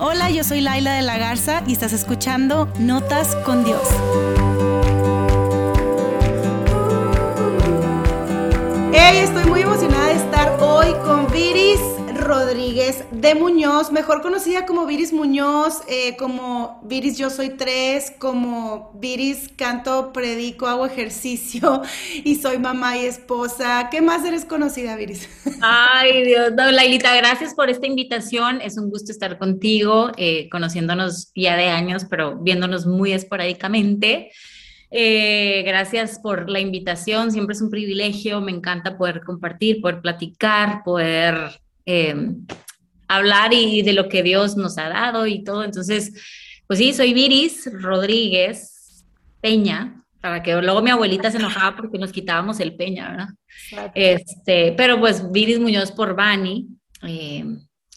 Hola, yo soy Laila de la Garza y estás escuchando Notas con Dios. Hey, estoy muy emocionada de estar hoy con Viris Rodríguez de Muñoz, mejor conocida como Viris Muñoz, eh, como Viris Yo Soy Tres, como Viris Canto, Predico, Hago Ejercicio y soy mamá y esposa. ¿Qué más eres conocida, Viris? Ay, Dios, no, Lailita, gracias por esta invitación. Es un gusto estar contigo, eh, conociéndonos ya de años, pero viéndonos muy esporádicamente. Eh, gracias por la invitación, siempre es un privilegio, me encanta poder compartir, poder platicar, poder eh, hablar y de lo que Dios nos ha dado y todo. Entonces, pues sí, soy Viris Rodríguez Peña, para que luego mi abuelita se enojaba porque nos quitábamos el Peña, ¿verdad? Este, pero pues Viris Muñoz por Bani, eh,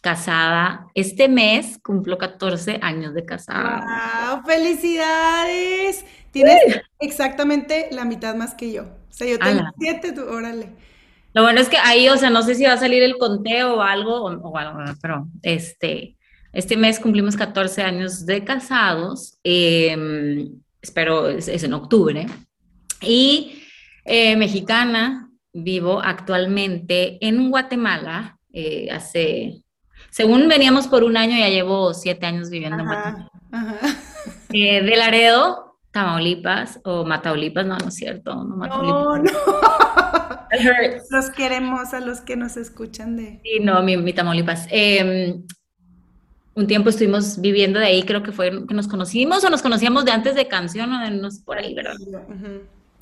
casada. Este mes cumplo 14 años de casada. ¡Wow! ¡Felicidades! Tienes exactamente la mitad más que yo. O sea, yo tengo siete, tú, órale. Lo bueno es que ahí, o sea, no sé si va a salir el conteo o algo, o, algo, pero este, este mes cumplimos 14 años de casados, em, espero es, en octubre, y eh, mexicana, vivo actualmente en Guatemala, eh, hace, según veníamos por un año, ya llevo siete años viviendo en Guatemala. Eh, de Laredo, Tamaulipas o Mataulipas, no, no es cierto, no No, no. Los queremos a los que nos escuchan de... Sí, no, mi, Tamaulipas. Em, un tiempo estuvimos viviendo de ahí, creo que fue que nos conocimos o nos conocíamos de antes de canción o de no por ahí, ¿verdad?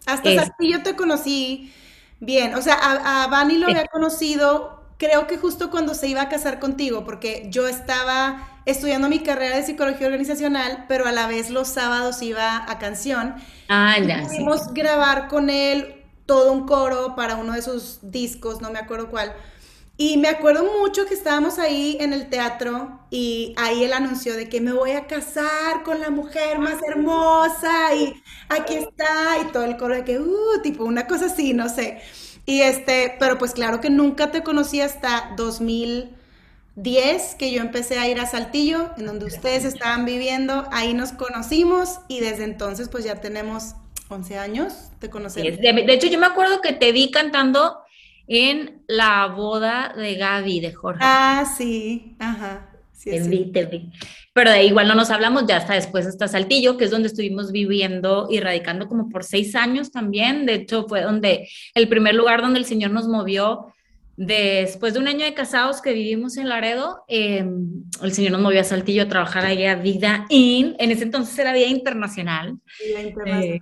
Hasta es... yo te conocí bien, o sea, a, a Vani lo había conocido creo que justo cuando se iba a casar contigo, porque yo estaba estudiando mi carrera de psicología organizacional, pero a la vez los sábados iba a canción. Ah, ya. Pudimos grabar con él todo un coro para uno de sus discos, no me acuerdo cuál. Y me acuerdo mucho que estábamos ahí en el teatro y ahí él anunció de que me voy a casar con la mujer más hermosa y aquí está y todo el coro de que, uh, tipo una cosa así, no sé. Y este, pero pues claro que nunca te conocí hasta 2010 que yo empecé a ir a Saltillo, en donde ustedes estaban viviendo, ahí nos conocimos y desde entonces pues ya tenemos 11 años de conocer. De, hecho yo me acuerdo que te vi cantando en la boda de Gaby, de Jorge. Ah, sí, ajá. Sí, te vi, te vi. Pero de igual no nos hablamos, ya hasta después hasta Saltillo, que es donde estuvimos viviendo y radicando como por seis años también. De hecho, fue donde el primer lugar donde el Señor nos movió. Después de un año de casados que vivimos en Laredo, em, el Señor nos movió a Saltillo a trabajar ahí a Vida In. En ese entonces era Vida Internacional. Vida Internacional. Eh,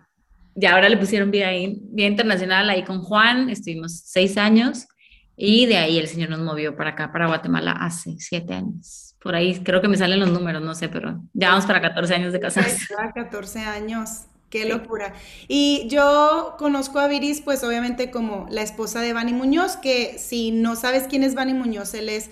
y ahora le pusieron Vida In, Vida Internacional ahí con Juan. Estuvimos seis años y de ahí el Señor nos movió para acá, para Guatemala, hace siete años. Por ahí creo que me salen los números, no sé, pero ya vamos para 14 años de casados. 14 años. Qué locura. Y yo conozco a Viris, pues obviamente como la esposa de Vani Muñoz, que si no sabes quién es Vani Muñoz, él es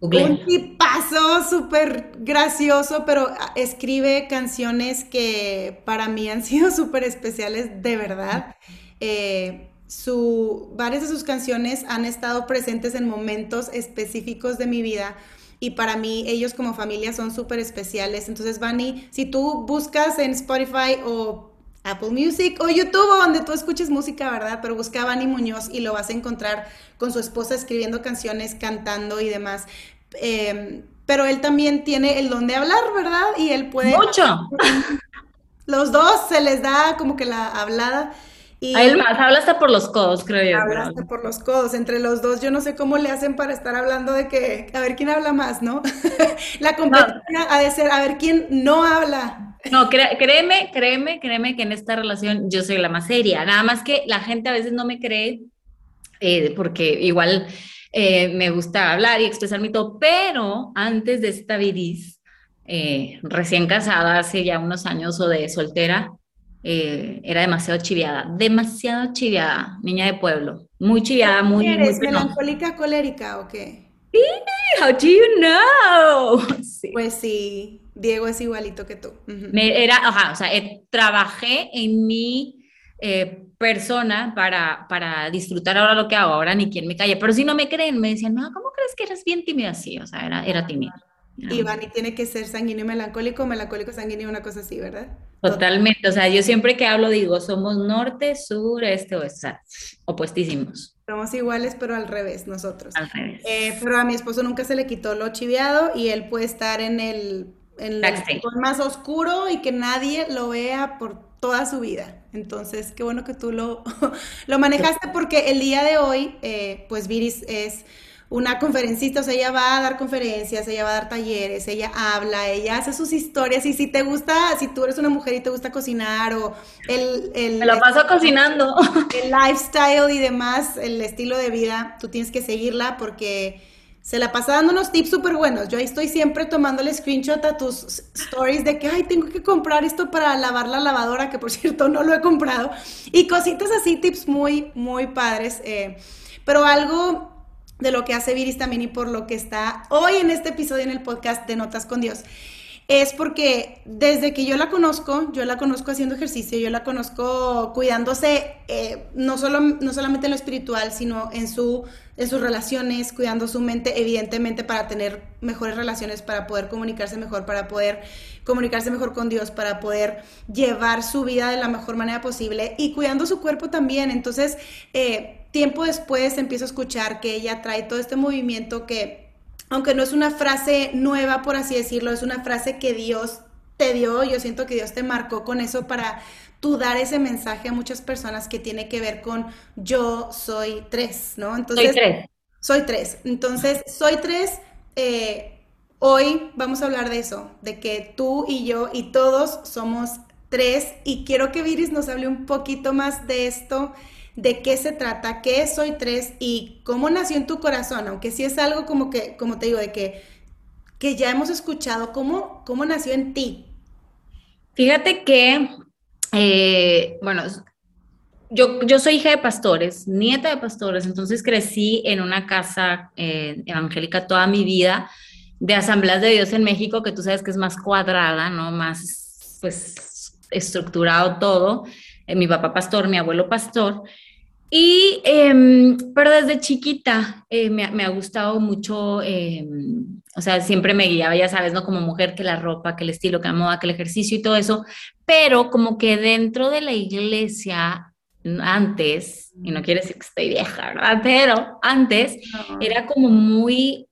un tipazo súper gracioso, pero escribe canciones que para mí han sido súper especiales, de verdad. Eh, su, varias de sus canciones han estado presentes en momentos específicos de mi vida y para mí ellos como familia son súper especiales. Entonces, Vani, si tú buscas en Spotify o Apple Music o YouTube donde tú escuches música, ¿verdad? Pero busca a Vani Muñoz y lo vas a encontrar con su esposa escribiendo canciones, cantando y demás. Em, pero él también tiene el don de hablar, ¿verdad? Y él puede... Mucho. Los dos se les da como que la hablada. Y a él más, habla hasta por los codos, creo yo. Habla hasta por los codos. Entre los dos, yo no sé cómo le hacen para estar hablando de que, a ver quién habla más, ¿no? la competencia ha de ser, a ver quién no habla. No, créeme, créeme, créeme que en esta relación yo soy la más seria. Nada más que la gente a veces no me cree, eh, porque igual eh, me gusta hablar y expresar mi todo, pero antes de esta viris, eh, recién casada hace ya unos años o de soltera, eh, era demasiado chiviada, demasiado chiviada, niña de pueblo, muy chiviada, muy... ¿Eres melancólica, colérica o qué? Sí, how do you know? Pues sí, Diego es igualito que tú. era, o sea, eh, trabajé en mi eh, persona para, para disfrutar ahora lo que hago, ahora ni quien me calle, pero si no me creen, me decían, no, ¿cómo crees que eres bien tímida? Sí, o sea, era, era tímida. Y Vani tiene que ser sanguíneo y melancólico, melancólico, sanguíneo, una cosa así, ¿verdad? Totalmente, o sea, yo siempre que hablo digo, somos norte, sur, este, oeste, o sea, opuestísimos. Somos iguales, pero al revés, nosotros. Al revés. Eh, pero a mi esposo nunca se le quitó lo chiviado y él puede estar en el, en el más oscuro y que nadie lo vea por toda su vida. Entonces, qué bueno que tú lo, lo manejaste porque el día de hoy, eh, pues Viris es una conferencista, o sea, ella va a dar conferencias, ella va a dar talleres, ella habla, ella hace sus historias y si te gusta, si tú eres una mujer y te gusta cocinar o el... el Me lo paso cocinando. El lifestyle y demás, el estilo de vida, tú tienes que seguirla porque se la pasa dando unos tips súper buenos. Yo ahí estoy siempre tomándole screenshot a tus stories de que, ay, tengo que comprar esto para lavar la lavadora, que por cierto no lo he comprado. Y cositas así, tips muy, muy padres. Eh, pero algo de lo que hace Viris también y por lo que está hoy en este episodio en el podcast de Notas con Dios. Es porque desde que yo la conozco, yo la conozco haciendo ejercicio, yo la conozco cuidándose eh, no, solo, no solamente en lo espiritual, sino en, su, en sus relaciones, cuidando su mente, evidentemente para tener mejores relaciones, para poder comunicarse mejor, para poder comunicarse mejor con Dios, para poder llevar su vida de la mejor manera posible y cuidando su cuerpo también. Entonces, eh, tiempo después empiezo a escuchar que ella trae todo este movimiento que, aunque no es una frase nueva, por así decirlo, es una frase que Dios te dio, yo siento que Dios te marcó con eso para tú dar ese mensaje a muchas personas que tiene que ver con yo soy tres, ¿no? Entonces, soy tres. Soy tres. Entonces, soy tres. Eh, hoy vamos a hablar de eso, de que tú y yo y todos somos tres. Y quiero que Viris nos hable un poquito más de esto de qué se trata, qué es Soy Tres y cómo nació en tu corazón, aunque sí es algo como que, como te digo, de que, que ya hemos escuchado, ¿cómo, cómo nació en ti? Fíjate que, eh, bueno, yo, yo soy hija de pastores, nieta de pastores, entonces crecí en una casa eh, evangélica toda mi vida, de asambleas de Dios en México, que tú sabes que es más cuadrada, ¿no? Más, pues, estructurado todo. Eh, mi papá pastor, mi abuelo pastor. Y, em, pero desde chiquita eh, me, me, ha gustado mucho, em, o sea, siempre me guiaba, ya sabes, ¿no? Como mujer, que la ropa, que el estilo, que la moda, que el ejercicio y todo eso, pero como que dentro de la iglesia, antes, y no quiere decir que estoy vieja, ¿verdad? Pero antes era como muy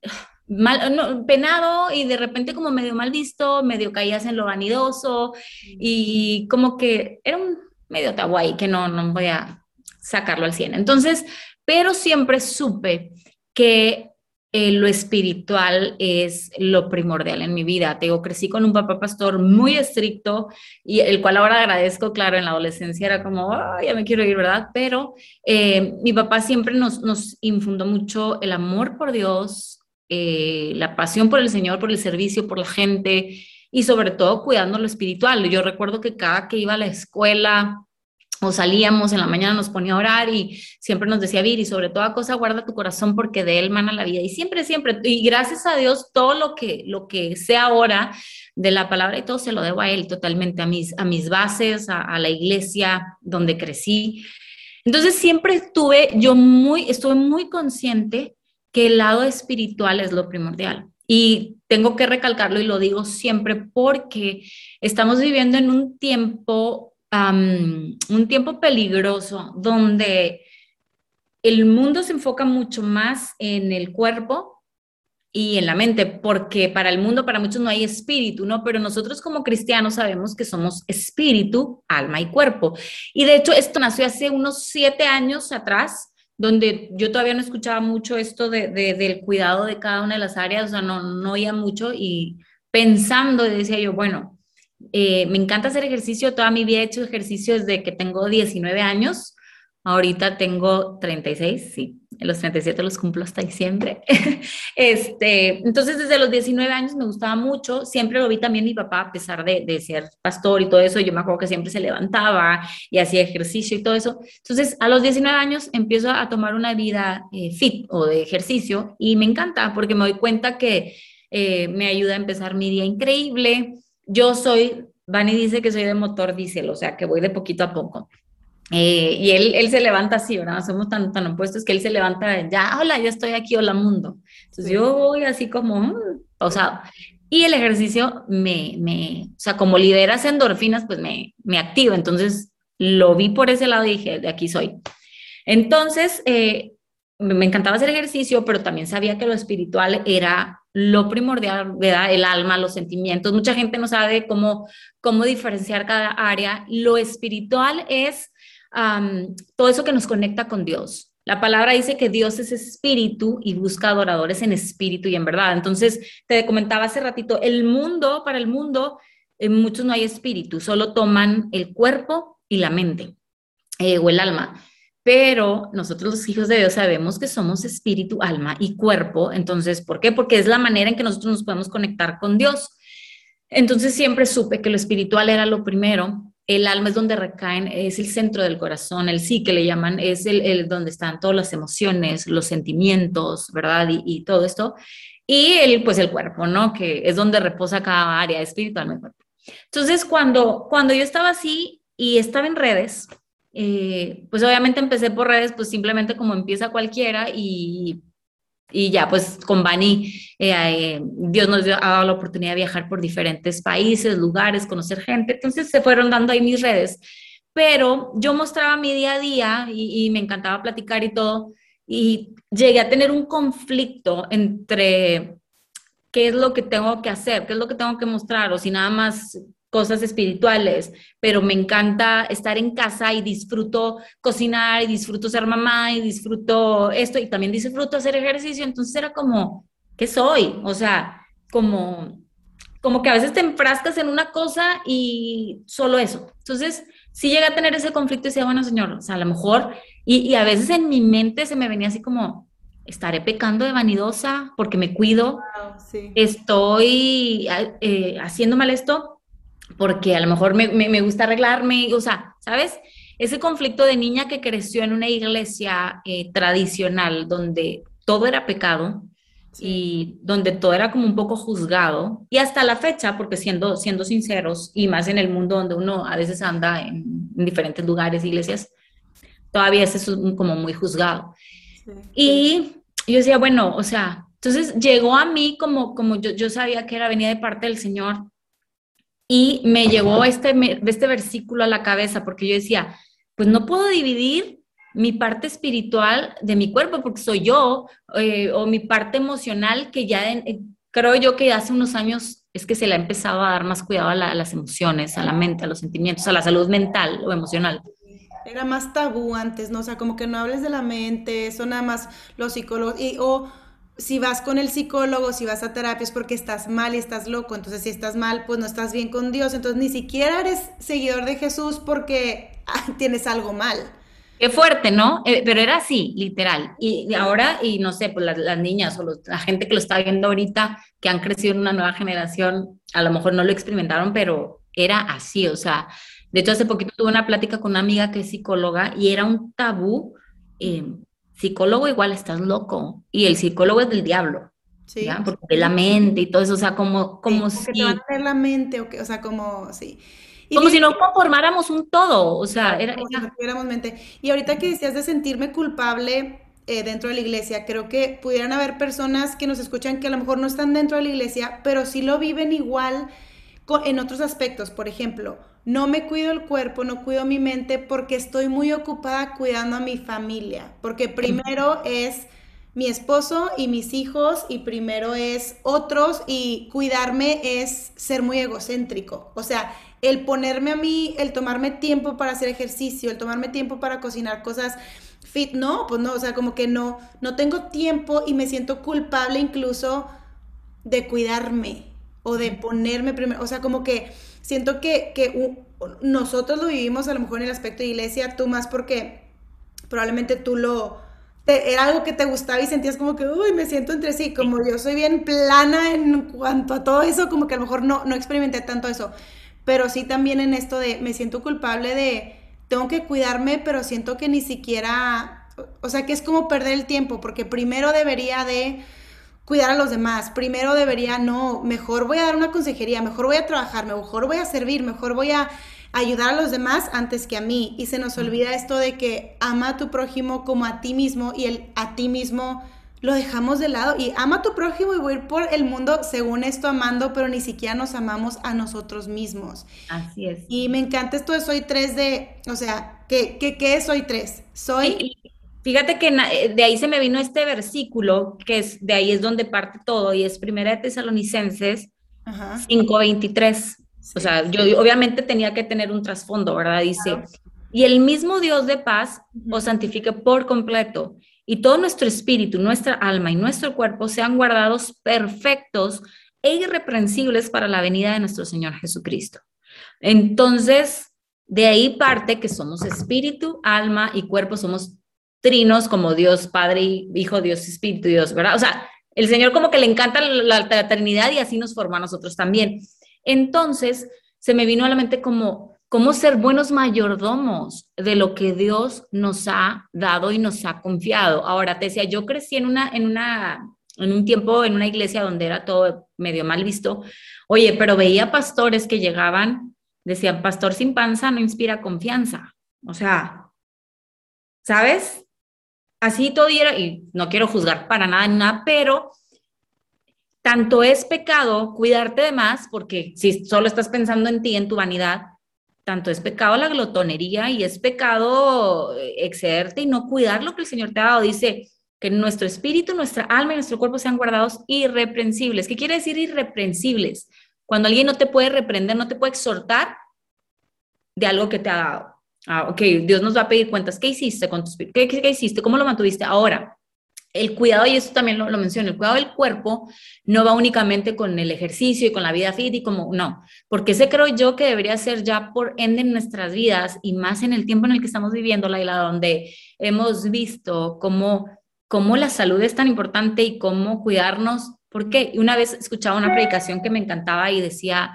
mal, penado y de repente como medio mal visto, medio caías en lo vanidoso y como que era un medio tabú ahí que no, no voy a sacarlo al 100. Entonces, pero siempre supe que eh, lo espiritual es lo primordial en mi vida. Te crecí con un papá pastor muy estricto y el cual ahora agradezco, claro, en la adolescencia era como, ya me quiero ir, ¿verdad? Pero eh, mi papá siempre nos, nos infundó mucho el amor por Dios, eh, la pasión por el Señor, por el servicio, por la gente y sobre todo cuidando lo espiritual. Yo recuerdo que cada que iba a la escuela o salíamos en la mañana nos ponía a orar y siempre nos decía, Viri, sobre toda cosa guarda tu corazón porque de él mana la vida. Y siempre, siempre, y gracias a Dios, todo lo que, lo que sé ahora de la palabra y todo se lo debo a él totalmente, a mis, a mis bases, a, a la iglesia donde crecí. Entonces siempre estuve yo muy, estuve muy consciente que el lado espiritual es lo primordial. Y tengo que recalcarlo y lo digo siempre porque estamos viviendo en un tiempo, un tiempo peligroso donde el mundo se enfoca mucho más en el cuerpo y en la mente, porque para el mundo, para muchos no hay espíritu, ¿no? Pero nosotros como cristianos sabemos que somos espíritu, alma y cuerpo. Y de hecho, esto nació hace unos siete años atrás donde yo todavía no escuchaba mucho esto de, del cuidado de cada una de las áreas, o sea, no, no oía mucho y pensando decía yo, bueno, eh, me encanta hacer ejercicio, toda mi vida he hecho ejercicio desde que tengo 19 años, Ahorita tengo 36, sí, los 37 los cumplo hasta diciembre. este, entonces, desde los 19 años me gustaba mucho, siempre lo vi también mi papá, a pesar de, ser pastor y todo eso, yo me acuerdo que siempre se levantaba y hacía ejercicio y todo eso. Entonces, a los 19 años empiezo a tomar una vida eh, fit o de ejercicio y me encanta porque me doy cuenta que eh, me ayuda a empezar mi día increíble. Yo soy, Vani dice que soy de motor diésel, o sea, que voy de poquito a poco. Eh, y él, él se levanta así, ¿verdad? Somos tan, tan opuestos que él se levanta, ya, hola, ya estoy aquí, hola mundo. Entonces yo voy así como, mm, o sea, Y el ejercicio me, me, o sea, como lideras endorfinas, pues me, me activa. Entonces lo vi por ese lado y dije, de aquí soy. Entonces, eh, me encantaba hacer ejercicio, pero también sabía que lo espiritual era lo primordial, ¿verdad? El alma, los sentimientos. Mucha gente no sabe cómo, cómo diferenciar cada área. Lo espiritual es todo eso que nos conecta con Dios. La palabra dice que Dios es espíritu y busca adoradores en espíritu y en verdad. Entonces, te comentaba hace ratito, el mundo, para el mundo, en muchos no hay espíritu, solo toman el cuerpo y la mente eh, o el alma pero nosotros los hijos de Dios sabemos que somos espíritu, alma y cuerpo. Entonces, ¿por qué? Porque es la manera en que nosotros nos podemos conectar con Dios. Entonces siempre supe que lo espiritual era lo primero. El alma es donde recaen, es el centro del corazón, el sí que le llaman, es el, donde están todas las emociones, los sentimientos, ¿verdad? Y, todo esto. Y el, pues el cuerpo, ¿no? Que es donde reposa cada área espiritual. Entonces, cuando, cuando yo estaba así y estaba en redes, eh, pues obviamente empecé por redes, pues simplemente como empieza cualquiera y, y ya, pues con Bani, eh, eh, Dios nos ha dado la oportunidad de viajar por diferentes países, lugares, conocer gente, entonces se fueron dando ahí mis redes, pero yo mostraba mi día a día y, y me encantaba platicar y todo, y llegué a tener un conflicto entre qué es lo que tengo que hacer, qué es lo que tengo que mostrar, o si nada más cosas espirituales, pero me encanta estar en casa y disfruto cocinar y disfruto ser mamá y disfruto esto y también disfruto hacer ejercicio. Entonces era como, ¿qué soy? O sea, como, como que a veces te enfrascas en una cosa y solo eso. Entonces, sí llegué a tener ese conflicto y decía, bueno, señor, o sea, a lo mejor, y, a veces en mi mente se me venía así como, estaré pecando de vanidosa porque me cuido, estoy eh, haciendo mal esto, porque a lo mejor me, me, gusta arreglarme, o sea, ¿sabes? Ese conflicto de niña que creció en una iglesia eh, tradicional donde todo era pecado y donde todo era como un poco juzgado, y hasta la fecha, porque siendo, siendo sinceros, y más en el mundo donde uno a veces anda en, diferentes lugares, iglesias, todavía es eso como muy juzgado. Y yo decía, bueno, o sea, entonces llegó a mí como, como yo, yo sabía que era venía de parte del Señor, y me llegó este, este versículo a la cabeza porque yo decía, pues no puedo dividir mi parte espiritual de mi cuerpo porque soy yo, eh, o mi parte emocional que ya eh, creo yo que hace unos años es que se le ha empezado a dar más cuidado a, las emociones, a la mente, a los sentimientos, a la salud mental o emocional. Era más tabú antes, ¿no? O sea, como que no hables de la mente, eso nada más los psicólogos, si vas con el psicólogo, si vas a terapia es porque estás mal y estás loco. Entonces, si estás mal, pues no estás bien con Dios. Entonces, ni siquiera eres seguidor de Jesús porque tienes algo mal. Qué fuerte, ¿no? Eh, pero era así, literal. Y, ahora, y no sé, pues las, niñas o la gente que lo está viendo ahorita, que han crecido en una nueva generación, a lo mejor no lo experimentaron, pero era así. O sea, de hecho, hace poquito tuve una plática con una amiga que es psicóloga y era un tabú. Eh, psicólogo igual estás loco y el psicólogo es del diablo. Sí. ¿ya? Porque de la mente y todo eso, o sea, como, como si... Te van a la mente, o, que, o sea, como, sí. como si no conformáramos un todo, o sea, era... Como Si tuviéramos mente. Y ahorita que decías de sentirme culpable eh, dentro de la iglesia, creo que pudieran haber personas que nos escuchan que a lo mejor no están dentro de la iglesia, pero sí lo viven igual en otros aspectos. Por ejemplo, no me cuido el cuerpo, no cuido mi mente porque estoy muy ocupada cuidando a mi familia, porque primero es mi esposo y mis hijos y primero es otros y cuidarme es ser muy egocéntrico. O sea, el ponerme a mí, el tomarme tiempo para hacer ejercicio, el tomarme tiempo para cocinar cosas fit, no, pues no, o sea, como que no, no tengo tiempo y me siento culpable incluso de cuidarme o de ponerme primero, o sea, como que siento que, nosotros lo vivimos a lo mejor en el aspecto de iglesia, tú más porque probablemente tú lo... era algo que te gustaba y sentías como que, uy, me siento entre sí, como yo soy bien plana en cuanto a todo eso, como que a lo mejor no, no experimenté tanto eso, pero sí también en esto de, me siento culpable de, tengo que cuidarme, pero siento que ni siquiera, o sea, que es como perder el tiempo, porque primero debería de cuidar a los demás. Primero debería, no, mejor voy a dar una consejería, mejor voy a trabajar, mejor voy a servir, mejor voy a ayudar a los demás antes que a mí. Y se nos olvida esto de que ama a tu prójimo como a ti mismo y el a ti mismo lo dejamos de lado y ama a tu prójimo y voy a ir por el mundo según esto amando, pero ni siquiera nos amamos a nosotros mismos. Así es. Y me encanta esto de soy tres de, o sea, ¿qué, qué, qué es soy tres? Soy... fíjate que eh, de ahí se me vino este versículo, que es, de ahí es donde parte todo, y es Primera de Tesalonicenses 5.23. O sea, yo obviamente tenía que tener un trasfondo, ¿verdad? Dice, y el mismo Dios de paz os santifique por completo y todo nuestro espíritu, nuestra alma y nuestro cuerpo sean guardados perfectos e irreprensibles para la venida de nuestro Señor Jesucristo. Entonces, de ahí parte que somos espíritu, alma y cuerpo, somos trinos como Dios Padre, Hijo, Dios Espíritu, Dios, ¿verdad? O sea, el Señor como que le encanta la, la Trinidad y así nos forma a nosotros también. Entonces, se me vino a la mente como cómo ser buenos mayordomos de lo que Dios nos ha dado y nos ha confiado. Ahora, te decía, yo crecí en una, en una, en un tiempo en una iglesia donde era todo medio mal visto. Oye, pero veía pastores que llegaban, decían, pastor sin panza no inspira confianza. O sea, ¿sabes? Así todo era, y no quiero juzgar para nada, nada, pero tanto es pecado cuidarte de más, porque si solo estás pensando en ti, en tu vanidad, tanto es pecado la glotonería y es pecado eh, excederte y no cuidar lo que el Señor te ha dado. Dice que nuestro espíritu, nuestra alma y nuestro cuerpo sean guardados irreprensibles. ¿Qué quiere decir irreprensibles? Cuando alguien no te puede reprender, no te puede exhortar de algo que te ha dado. Ah, ok, Dios nos va a pedir cuentas. ¿Qué hiciste con tu espíritu? ¿Qué, qué hiciste? ¿Cómo lo mantuviste? Ahora, el cuidado, y eso también lo, lo menciono, el cuidado del cuerpo no va únicamente con el ejercicio y con la vida fit y como, no, porque ese creo yo que debería ser ya por ende en nuestras vidas y más en el tiempo en el que estamos viviendo, Laila, donde hemos visto cómo, cómo la salud es tan importante y cómo cuidarnos, porque una vez escuchaba una predicación que me encantaba y decía,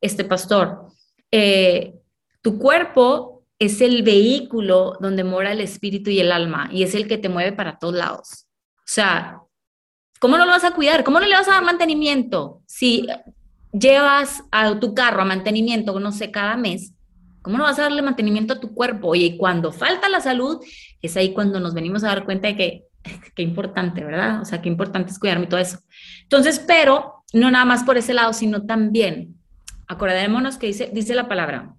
este pastor, eh, tu cuerpo es el vehículo donde mora el espíritu y el alma y es el que te mueve para todos lados. O sea, ¿cómo no lo vas a cuidar? ¿Cómo no le vas a dar mantenimiento? Si llevas a tu carro a mantenimiento, no sé, cada mes, ¿cómo no vas a darle mantenimiento a tu cuerpo? Oye, y cuando falta la salud, es ahí cuando nos venimos a dar cuenta de que qué importante, ¿verdad? O sea, qué importante es cuidarme y todo eso. Entonces, pero no nada más por ese lado, sino también, acordémonos que dice, dice la palabra,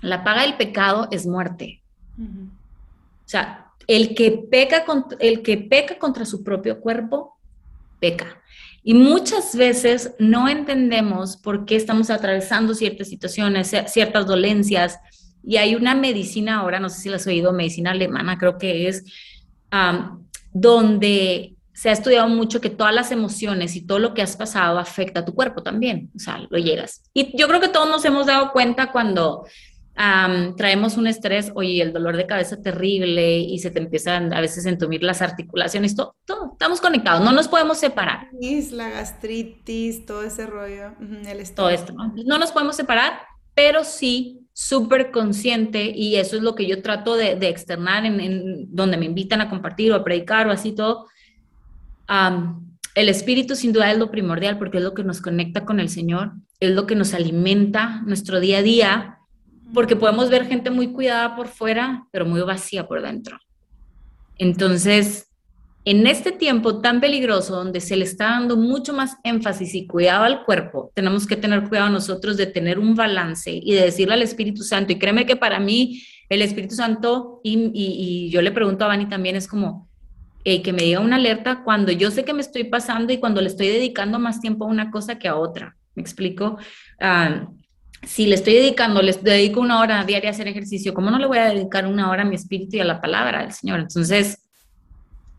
la paga del pecado es muerte. O sea, el que peca, el que peca contra su propio cuerpo, peca. Y muchas veces no entendemos por qué estamos atravesando ciertas situaciones, ciertas dolencias. Y hay una medicina ahora, no sé si la has oído, medicina alemana creo que es, donde se ha estudiado mucho que todas las emociones y todo lo que has pasado afecta a tu cuerpo también, o sea, lo llegas. Y yo creo que todos nos hemos dado cuenta cuando traemos un estrés, oye, el dolor de cabeza terrible y se te empiezan a veces a entumir las articulaciones, todo, todo, estamos conectados, no nos podemos separar. La gastritis, todo ese rollo, el Todo esto, ¿no? no nos podemos separar, pero sí súper consciente y eso es lo que yo trato de, externar en, donde me invitan a compartir o a predicar o así todo. el espíritu sin duda es lo primordial porque es lo que nos conecta con el Señor, es lo que nos alimenta nuestro día a día porque podemos ver gente muy cuidada por fuera, pero muy vacía por dentro. Entonces, en este tiempo tan peligroso donde se le está dando mucho más énfasis y cuidado al cuerpo, tenemos que tener cuidado nosotros de tener un balance y de decirle al Espíritu Santo, y créeme que para mí el Espíritu Santo, y, yo le pregunto a Vani también, es como que me diga una alerta cuando yo sé que me estoy pasando y cuando le estoy dedicando más tiempo a una cosa que a otra. ¿Me explico? Ah, si le estoy dedicando, les dedico una hora diaria a hacer ejercicio, ¿cómo no le voy a dedicar una hora a mi espíritu y a la palabra del Señor? Entonces,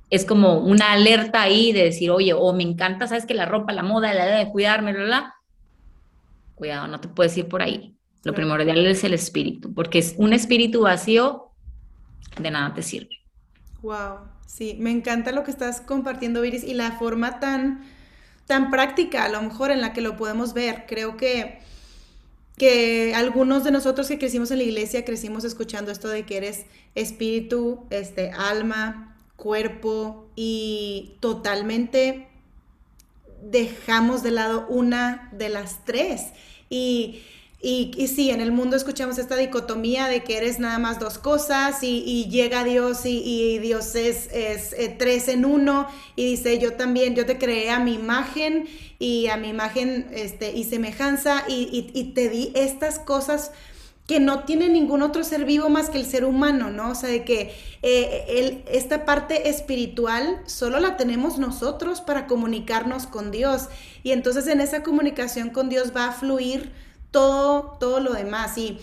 es como una alerta ahí de decir, oye, o me encanta, sabes que la ropa, la moda, la idea de cuidarme, bla, bla. Cuidado, no te puedes ir por ahí. Lo primordial es el espíritu, porque es un espíritu vacío, de nada te sirve. Wow, sí, me encanta lo que estás compartiendo, Iris, y la forma tan, tan práctica, a lo mejor, en la que lo podemos ver. Creo que que algunos de nosotros que crecimos en la iglesia crecimos escuchando esto de que eres espíritu, este, alma, cuerpo y totalmente dejamos de lado una de las tres. Y y, y, sí, en el mundo escuchamos esta dicotomía de que eres nada más dos cosas y, llega Dios y, Dios es, es, eh, tres en uno y dice yo también, yo te creé a mi imagen y a mi imagen este, y semejanza y, te di estas cosas que no tiene ningún otro ser vivo más que el ser humano, ¿no? O sea, de que eh, esta parte espiritual solo la tenemos nosotros para comunicarnos con Dios y entonces en esa comunicación con Dios va a fluir todo, todo lo demás. Y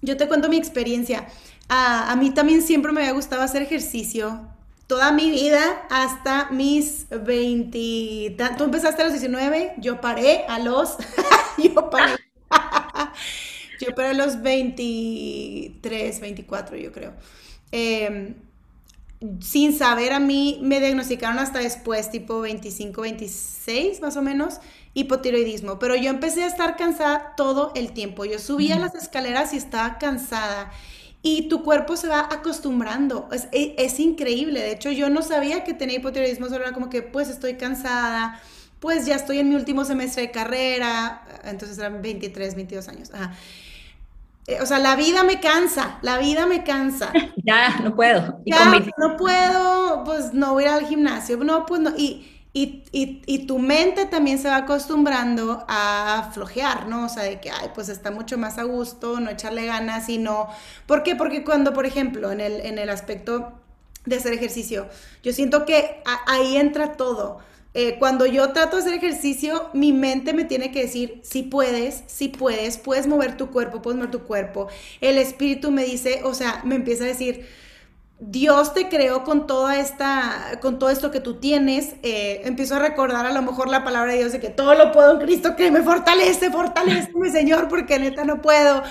yo te cuento mi experiencia. A, mí también siempre me había gustado hacer ejercicio. Toda mi vida, hasta mis 20... Tú empezaste a los 19, yo paré a los... yo paré. yo paré a los 23, 24, yo creo. Em, sin saber, a mí me diagnosticaron hasta después, tipo 25, 26 más o menos hipotiroidismo, pero yo empecé a estar cansada todo el tiempo. Yo subía las escaleras y estaba cansada. Y tu cuerpo se va acostumbrando. Es, e, es, increíble. De hecho, yo no sabía que tenía hipotiroidismo, solo era como que, pues estoy cansada, pues ya estoy en mi último semestre de carrera. Entonces eran 23, 22 años. Eh, o sea, la vida me cansa, la vida me cansa. Ya, no puedo. ya, no puedo, pues no voy al gimnasio. No, pues no. Y y, tu mente también se va acostumbrando a flojear, ¿no? O sea, de que, ay, pues está mucho más a gusto, no echarle ganas y no... ¿Por qué? Porque cuando, por ejemplo, en el, en el aspecto de hacer ejercicio, yo siento que ahí entra todo. Eh, cuando yo trato de hacer ejercicio, mi mente me tiene que decir, si puedes, si puedes, puedes mover tu cuerpo, puedes mover tu cuerpo. El espíritu me dice, o sea, me empieza a decir, Dios te creó con toda esta, con todo esto que tú tienes. Eh, empiezo a recordar a lo mejor la palabra de Dios de que todo lo puedo en Cristo que me fortalece, fortalece mi Señor, porque neta no puedo.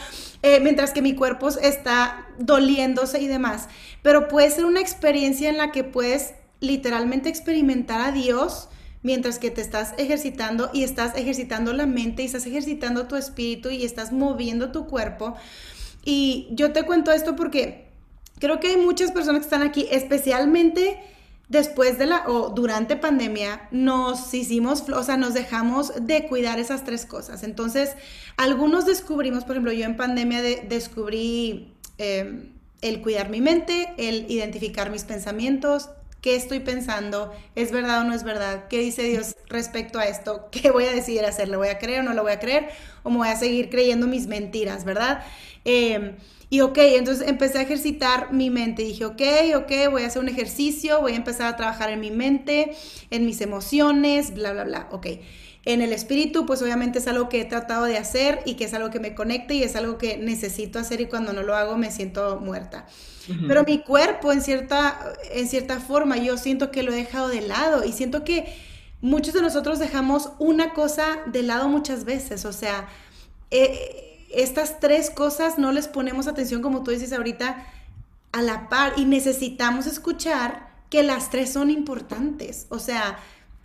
Eh, mientras que mi cuerpo está doliéndose y demás. Pero puede ser una experiencia en la que puedes literalmente experimentar a Dios mientras que te estás ejercitando y estás ejercitando la mente y estás ejercitando tu espíritu y estás moviendo tu cuerpo. Y yo te cuento esto porque creo que hay muchas personas que están aquí, especialmente después de la o durante pandemia, nos hicimos, o sea, nos dejamos de cuidar esas tres cosas. Entonces, algunos descubrimos, por ejemplo, yo en pandemia descubrí em, el cuidar mi mente, el identificar mis pensamientos, qué estoy pensando, es verdad o no es verdad, qué dice Dios respecto a esto, qué voy a decidir hacer, ¿le voy a creer o no lo voy a creer? ¿O me voy a seguir creyendo mis mentiras, verdad? Eh, y ok, entonces empecé a ejercitar mi mente. Dije, ok, ok, voy a hacer un ejercicio, voy a empezar a trabajar en mi mente, en mis emociones, bla, bla, bla. Ok. En el espíritu, pues obviamente es algo que he tratado de hacer y que es algo que me conecta y es algo que necesito hacer y cuando no lo hago me siento muerta. Pero mi cuerpo, en cierta, en cierta forma, yo siento que lo he dejado de lado y siento que muchos de nosotros dejamos una cosa de lado muchas veces. O sea, eh, estas tres cosas no les ponemos atención, como tú dices ahorita, a la par y necesitamos escuchar que las tres son importantes. O sea,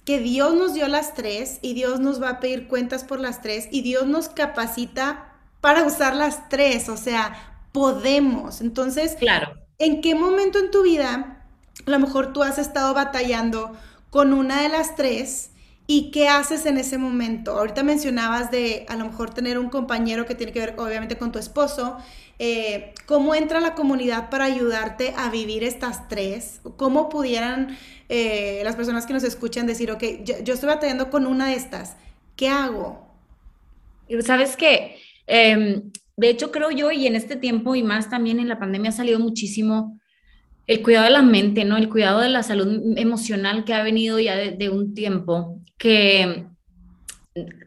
que Dios nos dio las tres y Dios nos va a pedir cuentas por las tres y Dios nos capacita para usar las tres. O sea, podemos. Entonces, claro. ¿en qué momento en tu vida a lo mejor tú has estado batallando con una de las tres? ¿Y qué haces en ese momento? Ahorita mencionabas de a lo mejor tener un compañero que tiene que ver obviamente con tu esposo. Eh, ¿Cómo entra la comunidad para ayudarte a vivir estas tres? ¿Cómo pudieran eh, las personas que nos escuchan decir, ok, yo, estoy batallando con una de estas, ¿qué hago? Sabes qué, em, de hecho creo yo, y en este tiempo y más también en la pandemia ha salido muchísimo el cuidado de la mente, ¿no? El cuidado de la salud emocional que ha venido ya de, un tiempo, que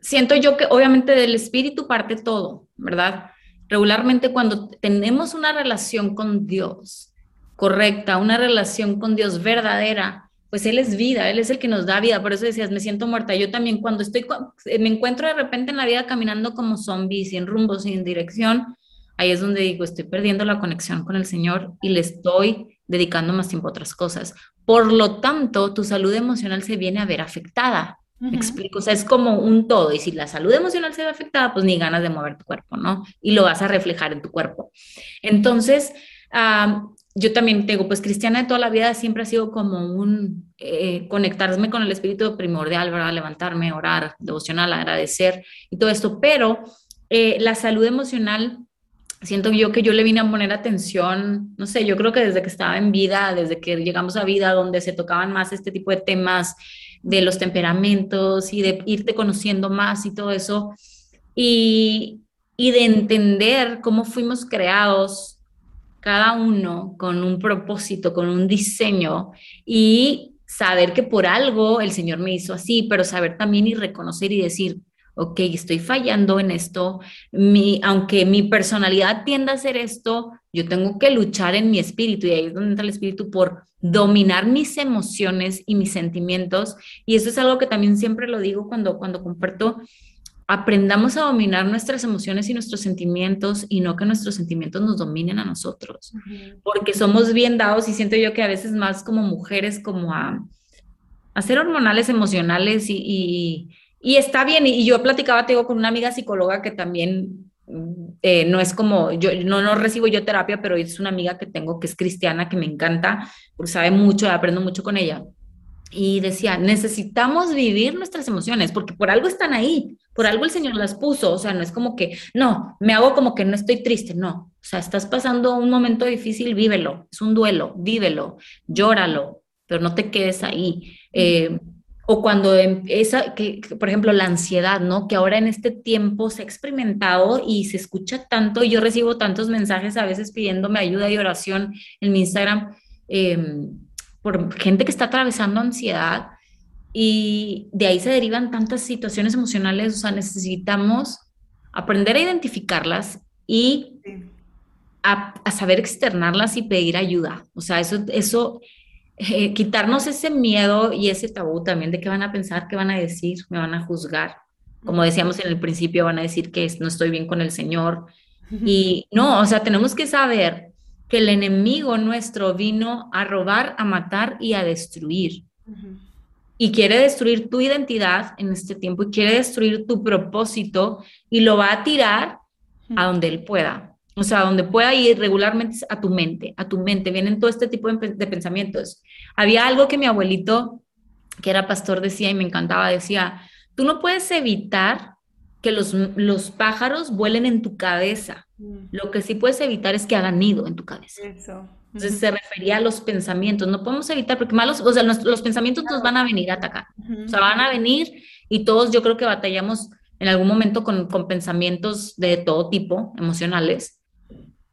siento yo que obviamente del espíritu parte todo, ¿verdad? Regularmente cuando tenemos una relación con Dios correcta, una relación con Dios verdadera, pues Él es vida, Él es el que nos da vida. Por eso decías, me siento muerta. Yo también cuando estoy, me encuentro de repente en la vida caminando como zombie, sin rumbo, sin dirección, ahí es donde digo, estoy perdiendo la conexión con el Señor y le estoy dedicando más tiempo a otras cosas. Por lo tanto, tu salud emocional se viene a ver afectada. ¿Me explico? O sea, es como un todo. Y si la salud emocional se ve afectada, pues ni ganas de mover tu cuerpo, ¿no? Y lo vas a reflejar en tu cuerpo. Entonces, yo también tengo, pues cristiana de toda la vida siempre ha sido como un eh, conectarme con el espíritu primordial, ¿verdad? Levantarme, orar, devocional, agradecer y todo esto. Pero eh, la salud emocional, siento yo que yo le vine a poner atención, no sé, yo creo que desde que estaba en vida, desde que llegamos a vida, donde se tocaban más este tipo de temas de los temperamentos y de irte conociendo más y todo eso, y, y de entender cómo fuimos creados cada uno con un propósito, con un diseño y saber que por algo el Señor me hizo así, pero saber también y reconocer y decir, ok, estoy fallando en esto, mi, aunque mi personalidad tienda a hacer esto, yo tengo que luchar en mi espíritu y ahí es donde entra el espíritu por dominar mis emociones y mis sentimientos. Y eso es algo que también siempre lo digo cuando, cuando comparto aprendamos a dominar nuestras emociones y nuestros sentimientos y no que nuestros sentimientos nos dominen a nosotros, porque somos bien dados y siento yo que a veces más como mujeres como a, a ser hormonales emocionales y, y, está bien. Y, yo platicaba, te digo, con una amiga psicóloga que también eh, no es como, yo no, no recibo yo terapia, pero es una amiga que tengo que es cristiana, que me encanta, porque sabe mucho, aprendo mucho con ella. Y decía, necesitamos vivir nuestras emociones porque por algo están ahí, por algo el Señor las puso, o sea, no es como que, no, me hago como que no estoy triste, no, o sea, estás pasando un momento difícil, vívelo, es un duelo, vívelo, llóralo, pero no te quedes ahí. Eh, o cuando empieza, que, por ejemplo, la ansiedad, ¿no? Que ahora en este tiempo se ha experimentado y se escucha tanto, y yo recibo tantos mensajes a veces pidiéndome ayuda y oración en mi Instagram. Eh, por gente que está atravesando ansiedad y de ahí se derivan tantas situaciones emocionales, o sea, necesitamos aprender a identificarlas y a, saber externarlas y pedir ayuda. O sea, eso, eso eh, quitarnos ese miedo y ese tabú también de qué van a pensar, qué van a decir, me van a juzgar. Como decíamos en el principio, van a decir que no estoy bien con el Señor. Y no, o sea, tenemos que saber que el enemigo nuestro vino a robar, a matar y a destruir. Y quiere destruir tu identidad en este tiempo y quiere destruir tu propósito y lo va a tirar a donde él pueda. O sea, donde pueda ir regularmente a tu mente, a tu mente. Vienen todo este tipo de, de pensamientos. Había algo que mi abuelito, que era pastor, decía y me encantaba, decía, tú no puedes evitar que los, los pájaros vuelen en tu cabeza. Lo que sí puedes evitar es que hagan nido en tu cabeza. Eso. Entonces se refería a los pensamientos. No podemos evitar, porque malos, o sea, los, pensamientos nos van a venir a atacar. O sea, van a venir y todos yo creo que batallamos en algún momento con, con pensamientos de todo tipo, emocionales,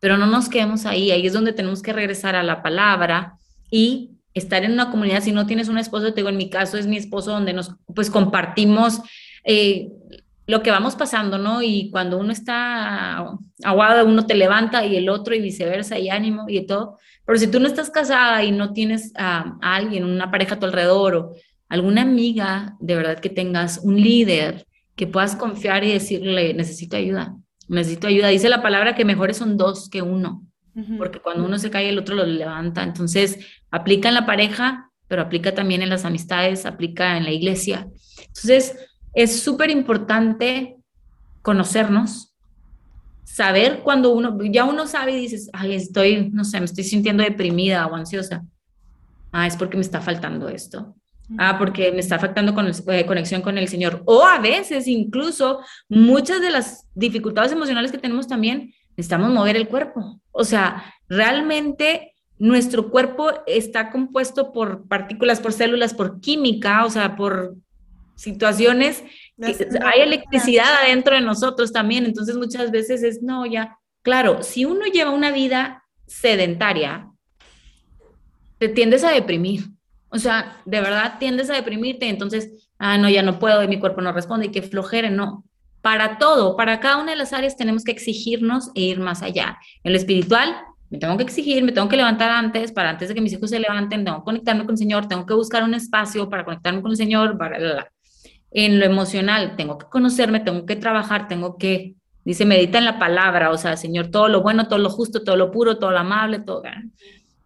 pero no nos quedemos ahí. Ahí es donde tenemos que regresar a la palabra y estar en una comunidad. Si no tienes un esposo, te digo, en mi caso es mi esposo donde nos, pues compartimos. Eh, lo que vamos pasando, ¿no? Y cuando uno está aguado, uno te levanta y el otro y viceversa, y ánimo y todo. Pero si tú no estás casada y no tienes a, alguien, una pareja a tu alrededor o alguna amiga, de verdad que tengas un líder que puedas confiar y decirle, necesito ayuda, necesito ayuda. Dice la palabra que mejores son dos que uno, porque cuando uno se cae el otro lo levanta. Entonces, aplica en la pareja, pero aplica también en las amistades, aplica en la iglesia. Entonces, es súper importante conocernos, saber cuando uno, ya uno sabe y dices, ay, estoy, no sé, me estoy sintiendo deprimida o ansiosa. Ah, es porque me está faltando esto. Ah, porque me está afectando con eh, conexión con el Señor. O a veces incluso muchas de las dificultades emocionales que tenemos también necesitamos mover el cuerpo. O sea, realmente nuestro cuerpo está compuesto por partículas, por células, por química, o sea, por situaciones, hay electricidad adentro de nosotros también, entonces muchas veces es, no, ya, claro, si uno lleva una vida sedentaria, te tiendes a deprimir, o sea, de verdad tiendes a deprimirte, entonces, ah, no, ya no puedo y mi cuerpo no responde y que flojere, no. Para todo, para cada una de las áreas tenemos que exigirnos e ir más allá. En lo espiritual, me tengo que exigir, me tengo que levantar antes, para antes de que mis hijos se levanten, tengo que conectarme con el Señor, tengo que buscar un espacio para conectarme con el Señor, para, en lo emocional, tengo que conocerme, tengo que trabajar, tengo que, dice, medita en la palabra, o sea, Señor, todo lo bueno, todo lo justo, todo lo puro, todo lo amable, todo.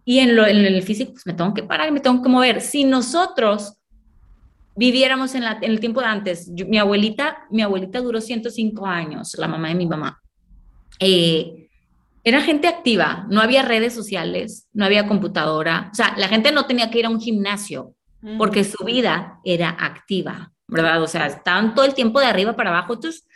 Y en, lo, en el físico, pues me tengo que parar me tengo que mover. Si nosotros viviéramos en, la, en el tiempo de antes, mi abuelita, mi abuelita duró 105 años, la mamá de mi mamá. Eh, era gente activa, no había redes sociales, no había computadora, o sea, la gente no tenía que ir a un gimnasio porque su vida era activa. ¿Verdad? O sea, estaban todo el tiempo de arriba para abajo. Entonces,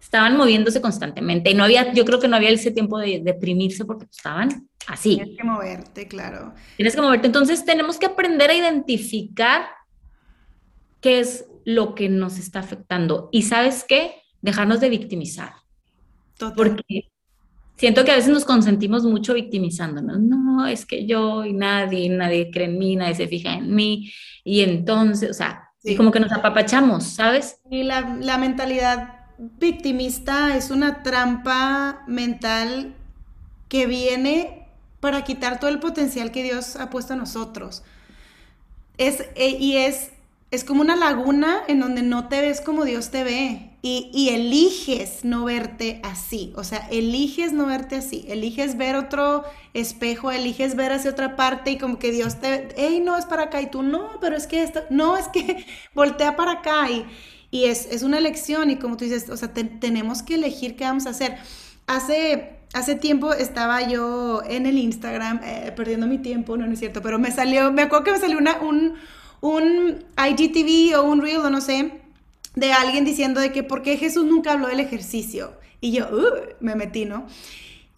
estaban moviéndose constantemente y no había, yo creo que no había ese tiempo de deprimirse porque estaban así. Tienes que moverte, claro. Tienes que moverte. Entonces tenemos que aprender a identificar qué es lo que nos está afectando. Y sabes qué? Dejarnos de victimizar. Porque siento que a veces nos consentimos mucho victimizándonos. No, es que yo y nadie, nadie cree en mí, nadie se fija en mí. Y entonces, o sea, como que nos apapachamos, ¿sabes? Y la, la mentalidad victimista es una trampa mental que viene para quitar todo el potencial que Dios ha puesto a nosotros. Es, eh, y es, es como una laguna en donde no te ves como Dios te ve. Y, y, eliges no verte así. O sea, eliges no verte así. Eliges ver otro espejo, eliges ver hacia otra parte y como que Dios te, hey, no es para acá. Y tú, no, pero es que esto, no, es que voltea para acá. Y, y es, es una elección y como tú dices, o sea, tenemos que elegir qué vamos a hacer. Hace, hace tiempo estaba yo en el Instagram eh, perdiendo mi tiempo, no, no es cierto, pero me salió, me acuerdo que me salió una, un, un IGTV o un Reel o no sé, de alguien diciendo de que por qué Jesús nunca habló del ejercicio. Y yo, uh, me metí, ¿no?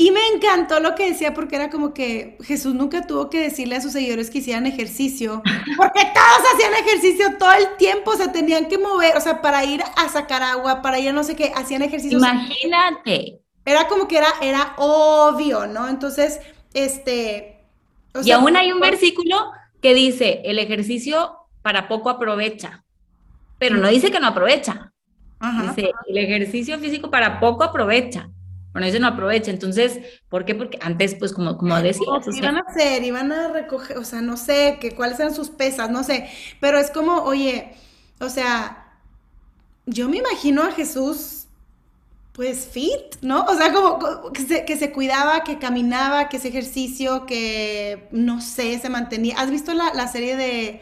Y me encantó lo que decía porque era como que Jesús nunca tuvo que decirle a sus seguidores que hicieran ejercicio, porque todos hacían ejercicio todo el tiempo, se tenían que mover, o sea, para ir a sacar agua, para ir a no sé qué, hacían ejercicio. Imagínate. Era como que era, era obvio, ¿no? Entonces, este... y aún hay un versículo que dice, el ejercicio para poco aprovecha, pero no dice que no aprovecha. Dice, el ejercicio físico para poco aprovecha bueno, ese no aprovecha. Entonces, ¿por qué? Porque antes, pues, como, como decías. iban a hacer, iban a recoger, o sea, no sé, que cuáles eran sus pesas, no sé. Pero es como, oye, o sea, yo me imagino a Jesús, pues, fit, ¿no? O sea, como que se, que se cuidaba, que caminaba, que ese ejercicio, que, no sé, se mantenía. ¿Has visto la, la serie de...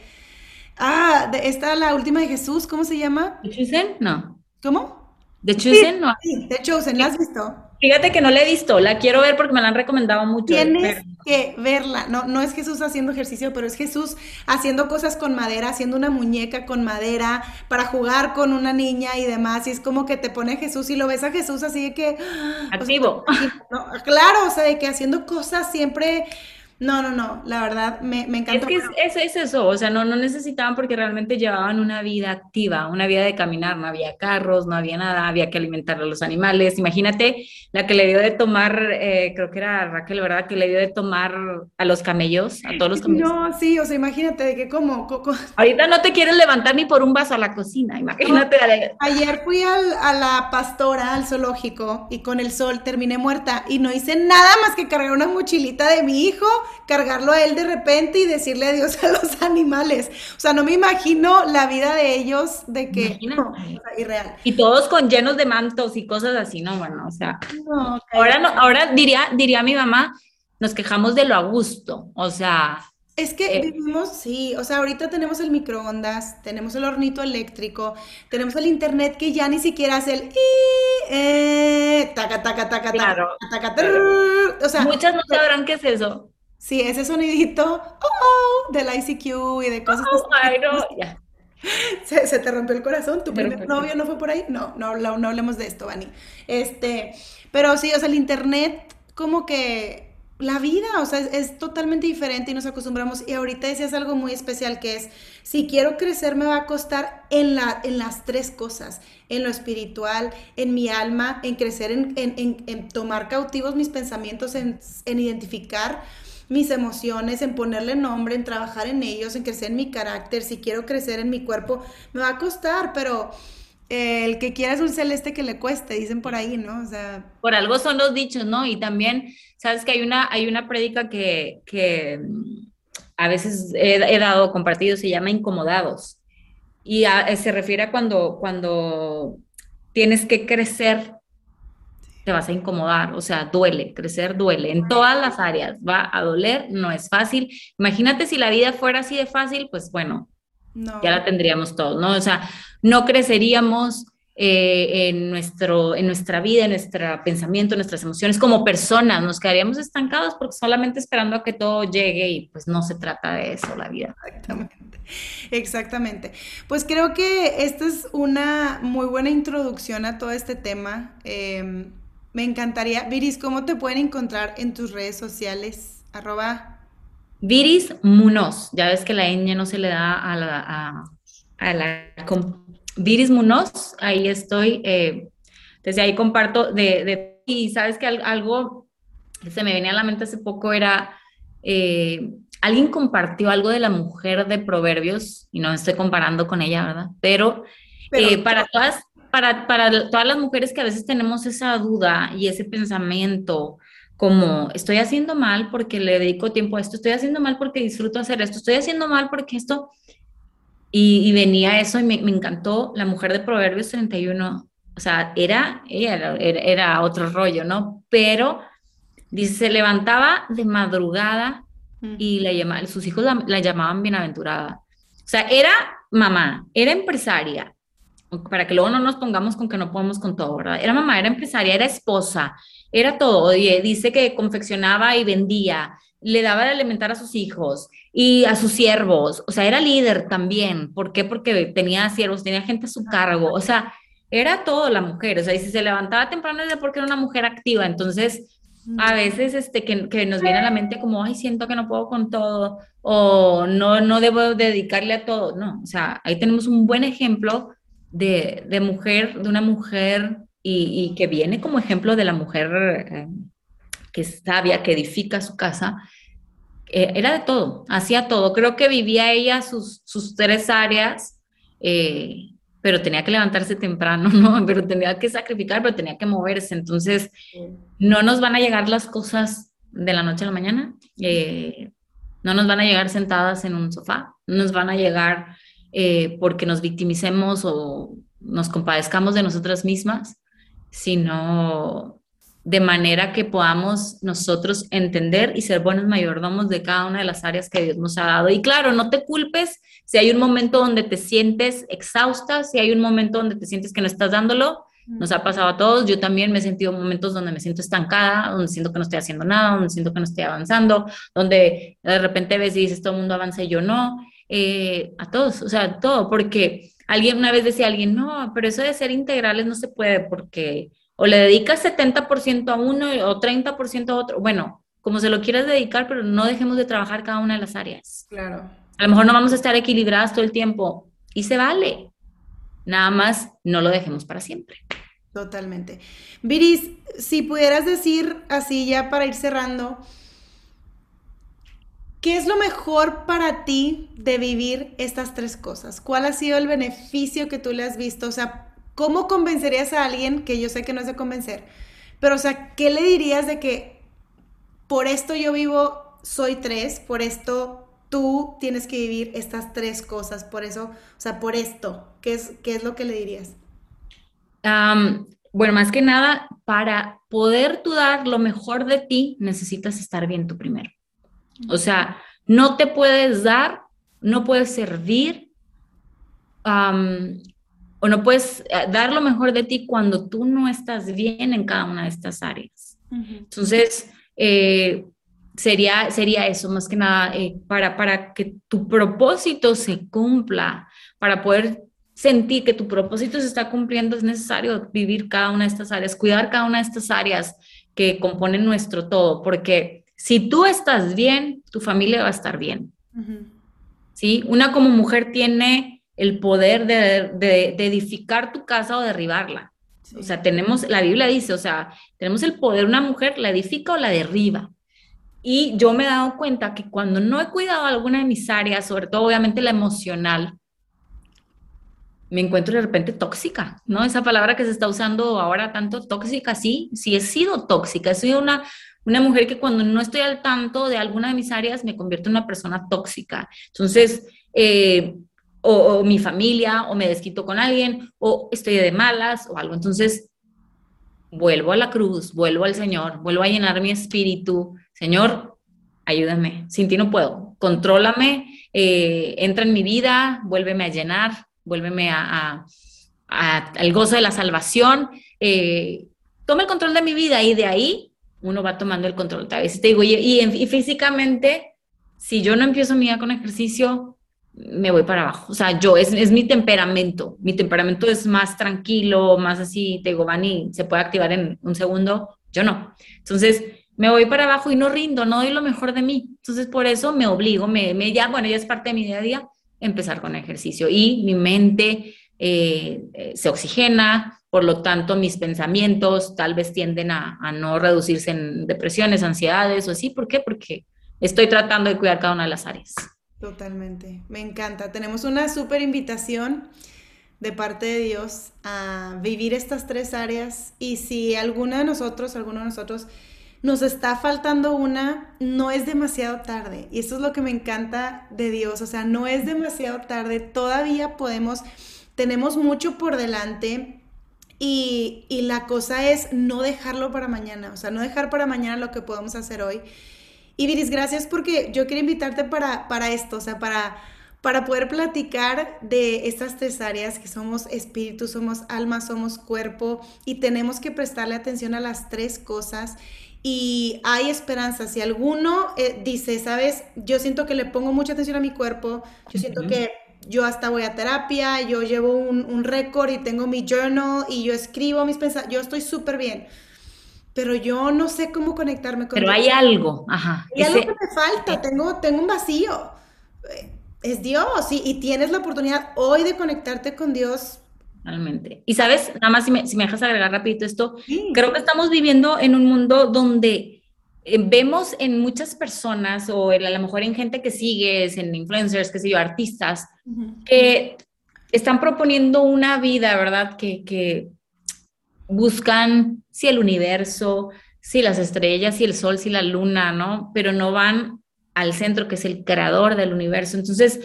Ah, de esta, la última de Jesús, ¿cómo se llama? ¿De Chosen? No. ¿Cómo? ¿De Chosen? no. Sí, de Chosen, ¿la has visto? Fíjate que no la he visto, la quiero ver porque me la han recomendado mucho. Tienes que verla. No, no es Jesús haciendo ejercicio, pero es Jesús haciendo cosas con madera, haciendo una muñeca con madera para jugar con una niña y demás. Y es como que te pone Jesús y lo ves a Jesús así de que. Activo. claro, o sea, de que haciendo cosas siempre no, no, no, la verdad me, me encanta. Es que es, eso, o sea, no, no necesitaban porque realmente llevaban una vida activa, una vida de caminar, no había carros, no había nada, había que alimentar a los animales. Imagínate la que le dio de tomar, eh, creo que era Raquel, ¿verdad? Que le dio de tomar a los camellos, a todos los camellos. No, sí, o sea, imagínate de que como... Ahorita no te quieres levantar ni por un vaso a la cocina, imagínate. ayer fui a la pastora, al zoológico, y con el sol terminé muerta y no hice nada más que cargar una mochilita de mi hijo cargarlo a él de repente y decirle adiós a los animales. O sea, no me imagino la vida de ellos de que no, irreal. Y todos con llenos de mantos y cosas así, no, bueno, o sea, ahora no, ahora diría, diría mi mamá, nos quejamos de lo a gusto, o sea, es que eh, vivimos, sí, o sea, ahorita tenemos el microondas, tenemos el hornito eléctrico, tenemos el internet que ya ni siquiera hace el eh, taca, taca, taca, taca, taca, o sea, muchas no sabrán qué es eso. Sí, ese sonidito oh, del ICQ y de cosas. Oh, no, Se, te rompió el corazón, tu primer novio no fue por ahí. No, no, no, hablemos de esto, Vani. Este, pero sí, o sea, el internet, como que la vida, o sea, es, totalmente diferente y nos acostumbramos. Y ahorita decías algo muy especial que es, si quiero crecer me va a costar en, la, en las tres cosas, en lo espiritual, en mi alma, en crecer, en, en, en tomar cautivos mis pensamientos, en, identificar mis emociones, en ponerle nombre, en trabajar en ellos, en crecer en mi carácter, si quiero crecer en mi cuerpo, me va a costar, pero eh, el que quiera es un celeste que le cueste, dicen por ahí, ¿no? O sea... Por algo son los dichos, ¿no? Y también, sabes que hay una, hay una prédica que, que mm, a veces he, dado compartido, se llama incomodados. Y se refiere a cuando, cuando tienes que crecer te vas a incomodar, o sea, duele, crecer duele, en todas las áreas va a doler, no es fácil. Imagínate si la vida fuera así de fácil, pues bueno, ya la tendríamos todos, ¿no? O sea, no creceríamos eh, en, nuestro, en nuestra vida, en nuestro pensamiento, en nuestras emociones como personas, nos quedaríamos estancados porque solamente esperando a que todo llegue y pues no se trata de eso la vida. Exactamente. Exactamente. Pues creo que esta es una muy buena introducción a todo este tema. Em, me encantaría, Viris, ¿cómo te pueden encontrar en tus redes sociales? Arroba. Viris Munoz. Ya ves que la ñ no se le da a la... A, la Viris Munoz, ahí estoy. Eh, desde ahí comparto de, Y sabes que algo que se me venía a la mente hace poco era... Eh, alguien compartió algo de la mujer de Proverbios, y no estoy comparando con ella, ¿verdad? Pero, eh, para, todas, para, para todas las mujeres que a veces tenemos esa duda y ese pensamiento, como estoy haciendo mal porque le dedico tiempo a esto, estoy haciendo mal porque disfruto hacer esto, estoy haciendo mal porque esto, y, venía eso y me, encantó la mujer de Proverbios 31, o sea, era, era, era otro rollo, ¿no? Pero dice, se levantaba de madrugada y la sus hijos la, llamaban bienaventurada. O sea, era mamá, era empresaria, para que luego no nos pongamos con que no podemos con todo, ¿verdad? Era mamá, era empresaria, era esposa, era todo. dice que confeccionaba y vendía, le daba de alimentar a sus hijos y a sus siervos. O sea, era líder también. ¿Por qué? Porque tenía siervos, tenía gente a su cargo. O sea, era todo la mujer. O sea, y si se levantaba temprano es porque era una mujer activa. Entonces, a veces este, que, que, nos viene a la mente como, ay, siento que no puedo con todo, o no, no debo dedicarle a todo. No, o sea, ahí tenemos un buen ejemplo de, de mujer, de una mujer y, y, que viene como ejemplo de la mujer eh, que es sabia, que edifica su casa. Eh, era de todo, hacía todo. Creo que vivía ella sus, sus tres áreas. Eh, pero tenía que levantarse temprano, ¿no? Pero tenía que sacrificar, pero tenía que moverse. Entonces, no nos van a llegar las cosas de la noche a la mañana, no nos van a llegar sentadas en un sofá, no nos van a llegar eh, porque nos victimicemos o nos compadezcamos de nosotras mismas, sino de manera que podamos nosotros entender y ser buenos mayordomos de cada una de las áreas que Dios nos ha dado. Y claro, no te culpes si hay un momento donde te sientes exhausta, si hay un momento donde te sientes que no estás dándolo, nos ha pasado a todos. Yo también me he sentido momentos donde me siento estancada, donde siento que no estoy haciendo nada, donde siento que no estoy avanzando, donde de repente ves y dices todo el mundo avanza y yo no. Eh, a todos, o sea, todo, porque alguien una vez decía alguien, no, pero eso de ser integrales no se puede porque o le dedicas 70% a uno o 30% a otro. Bueno, como se lo quieras dedicar, pero no dejemos de trabajar cada una de las áreas. Claro. A lo mejor no vamos a estar equilibradas todo el tiempo y se vale. Nada más no lo dejemos para siempre. Totalmente. Viris, si pudieras decir así ya para ir cerrando, ¿qué es lo mejor para ti de vivir estas tres cosas? ¿Cuál ha sido el beneficio que tú le has visto? O sea, ¿Cómo convencerías a alguien que yo sé que no es de convencer? Pero, o sea, ¿qué le dirías de que por esto yo vivo, soy tres, por esto tú tienes que vivir estas tres cosas, por eso, o sea, por esto, ¿qué es, qué es lo que le dirías? bueno, más que nada, para poder tú dar lo mejor de ti, necesitas estar bien tú primero. O sea, no te puedes dar, no puedes servir, o no puedes eh, dar lo mejor de ti cuando tú no estás bien en cada una de estas áreas. Entonces, eh, sería, sería eso, más que nada, eh, para, para que tu propósito se cumpla, para poder sentir que tu propósito se está cumpliendo, es necesario vivir cada una de estas áreas, cuidar cada una de estas áreas que componen nuestro todo, porque si tú estás bien, tu familia va a estar bien. ¿Sí? Una como mujer tiene el poder de, edificar tu casa o derribarla. O sea, tenemos, la Biblia dice, o sea, tenemos el poder, una mujer la edifica o la derriba. Y yo me he dado cuenta que cuando no he cuidado alguna de mis áreas, sobre todo obviamente la emocional, me encuentro de repente tóxica, ¿no? Esa palabra que se está usando ahora tanto tóxica, sí, sí he sido tóxica, he sido una, una mujer que cuando no estoy al tanto de alguna de mis áreas me convierto en una persona tóxica. Entonces, eh, o, mi familia, o me desquito con alguien, o estoy de malas, o algo. Entonces, vuelvo a la cruz, vuelvo al Señor, vuelvo a llenar mi espíritu. Señor, ayúdame, sin ti no puedo, contrólame, eh, entra en mi vida, vuélveme a llenar, vuélveme a, al gozo de la salvación, eh, toma el control de mi vida y de ahí uno va tomando el control. A veces te digo, y, y, y físicamente, si yo no empiezo mi vida con ejercicio, me voy para abajo. O sea, yo, es, es mi temperamento. Mi temperamento es más tranquilo, más así, te digo, van y se puede activar en un segundo. Yo no. Entonces, me voy para abajo y no rindo, no doy lo mejor de mí. Entonces, por eso me obligo, me, me ya, bueno, ya es parte de mi día a día, empezar con ejercicio. Y mi mente eh, eh, se oxigena, por lo tanto, mis pensamientos tal vez tienden a, a no reducirse en depresiones, ansiedades o así. ¿Por qué? Porque estoy tratando de cuidar cada una de las áreas. Totalmente, me encanta. Tenemos una súper invitación de parte de Dios a vivir estas tres áreas y si alguna de nosotros, alguno de nosotros nos está faltando una, no es demasiado tarde. Y esto es lo que me encanta de Dios, o sea, no es demasiado tarde, todavía podemos, tenemos mucho por delante. Y, y la cosa es no dejarlo para mañana, o sea, no dejar para mañana lo que podemos hacer hoy. Y Viris, gracias porque yo quiero invitarte para, para esto, o sea, para, para poder platicar de estas tres áreas que somos espíritu, somos alma, somos cuerpo y tenemos que prestarle atención a las tres cosas. Y hay esperanza. Si alguno eh, dice, sabes, yo siento que le pongo mucha atención a mi cuerpo, yo siento que yo hasta voy a terapia, yo llevo un, un récord y tengo mi journal y yo escribo mis pensamientos, yo estoy súper bien pero yo no sé cómo conectarme con Pero hay algo, ajá. Hay algo que me falta, tengo, tengo un vacío. Eh, es Dios y, y, tienes la oportunidad hoy de conectarte con Dios. Realmente. Y sabes, nada más si me, si me dejas agregar rapidito esto, creo que estamos viviendo en un mundo donde eh, vemos en muchas personas o a lo mejor en gente que sigues, en influencers, que sé yo, artistas, que están proponiendo una vida, ¿verdad? Que, que buscan si el universo, si las estrellas, si el sol, si la luna, ¿no? Pero no van al centro, que es el creador del universo. Entonces,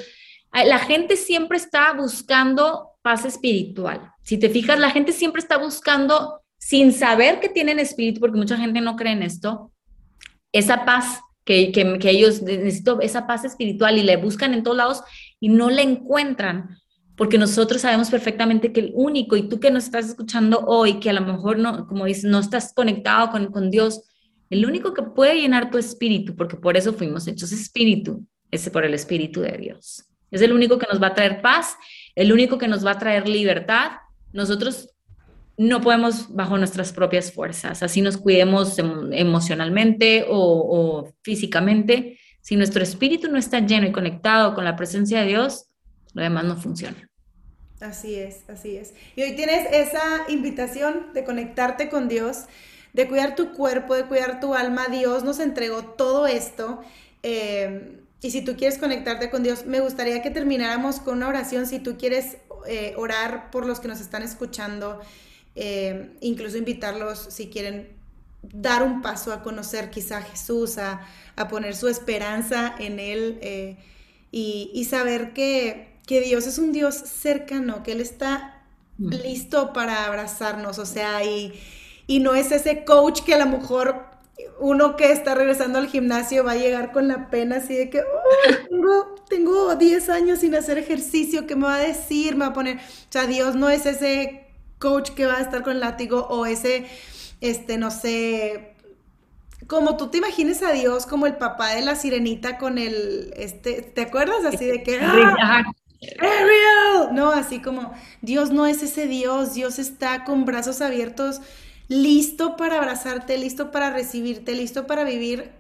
la gente siempre está buscando paz espiritual. Si te fijas, la gente siempre está buscando, sin saber que tienen espíritu, porque mucha gente no cree en esto, esa paz que, ellos necesitan, esa paz espiritual y le buscan en todos lados y no la encuentran porque nosotros sabemos perfectamente que el único, y tú que nos estás escuchando hoy, que a lo mejor no, como dices, no estás conectado con, con Dios, el único que puede llenar tu espíritu, porque por eso fuimos hechos espíritu, es por el espíritu de Dios. Es el único que nos va a traer paz, el único que nos va a traer libertad. Nosotros no podemos bajo nuestras propias fuerzas, así nos cuidemos emocionalmente o, o físicamente. Si nuestro espíritu no está lleno y conectado con la presencia de Dios, lo demás no funciona. Así es, así es. Y hoy tienes esa invitación de conectarte con Dios, de cuidar tu cuerpo, de cuidar tu alma. Dios nos entregó todo esto. Eh, y si tú quieres conectarte con Dios, me gustaría que termináramos con una oración. Si tú quieres eh, orar por los que nos están escuchando, eh, incluso invitarlos si quieren dar un paso a conocer quizá a Jesús, a, poner su esperanza en Él y saber que que Dios es un Dios cercano, que Él está mm. listo para abrazarnos, o sea, y, y no es ese coach que a lo mejor uno que está regresando al gimnasio va a llegar con la pena así de que tengo, tengo 10 años sin hacer ejercicio, ¿qué me va a decir? Me va a poner, o sea, Dios no es ese coach que va a estar con el látigo o ese, este, no sé, como tú te imagines a Dios como el papá de la sirenita con el, este, ¿te acuerdas así de que... ¡ah! Ariel. No, así como Dios no es ese Dios, Dios está con brazos abiertos, listo para abrazarte, listo para recibirte, listo para vivir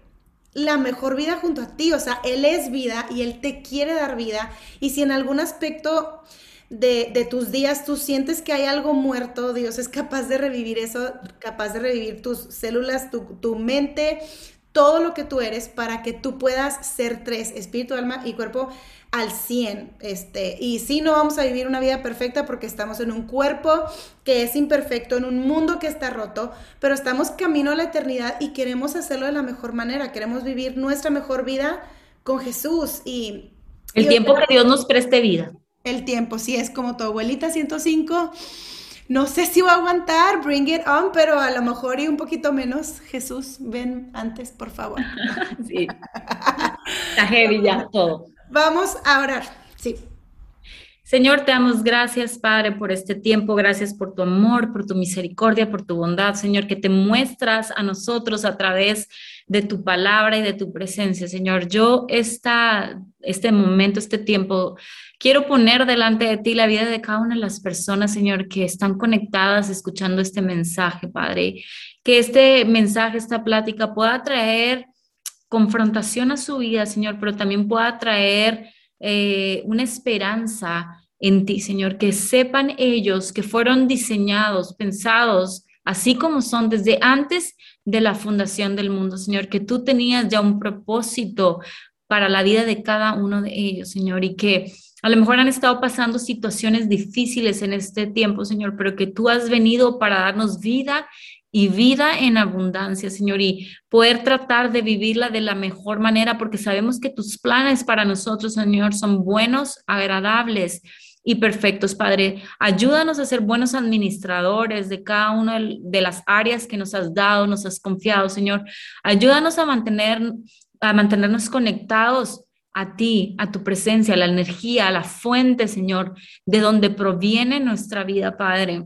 la mejor vida junto a ti. O sea, Él es vida y Él te quiere dar vida. Y si en algún aspecto de, tus días tú sientes que hay algo muerto, Dios es capaz de revivir eso, capaz de revivir tus células, tu, tu mente, todo lo que tú eres para que tú puedas ser tres, espíritu, alma y cuerpo al 100. Este, y sí, no vamos a vivir una vida perfecta porque estamos en un cuerpo que es imperfecto, en un mundo que está roto, pero estamos camino a la eternidad y queremos hacerlo de la mejor manera. Queremos vivir nuestra mejor vida con Jesús y... El tiempo que Dios nos preste vida. El tiempo, sí, es como tu abuelita 105 no sé si va a aguantar, bring it on, pero a lo mejor y un poquito menos. Jesús, ven antes, por favor. sí. Está heavy ya todo. Vamos a orar, sí. Señor, te damos gracias, Padre, por este tiempo. Gracias por tu amor, por tu misericordia, por tu bondad, Señor, que te muestras a nosotros a través de tu palabra y de tu presencia, Señor. Yo esta, este momento, este tiempo, quiero poner delante de ti la vida de cada una de las personas, Señor, que están conectadas escuchando este mensaje, Padre. Que este mensaje, esta plática pueda traer confrontación a su vida, Señor, pero también pueda traer eh, una esperanza en ti, Señor, que sepan ellos que fueron diseñados, pensados, así como son desde antes de la fundación del mundo, Señor, que tú tenías ya un propósito para la vida de cada uno de ellos, Señor, y que a lo mejor han estado pasando situaciones difíciles en este tiempo, Señor, pero que tú has venido para darnos vida y vida en abundancia, Señor, y poder tratar de vivirla de la mejor manera, porque sabemos que tus planes para nosotros, Señor, son buenos, agradables y perfectos, Padre. Ayúdanos a ser buenos administradores de cada una de las áreas que nos has dado, nos has confiado, Señor. Ayúdanos a mantener a mantenernos conectados a ti, a tu presencia, a la energía, a la fuente, Señor, de donde proviene nuestra vida, Padre.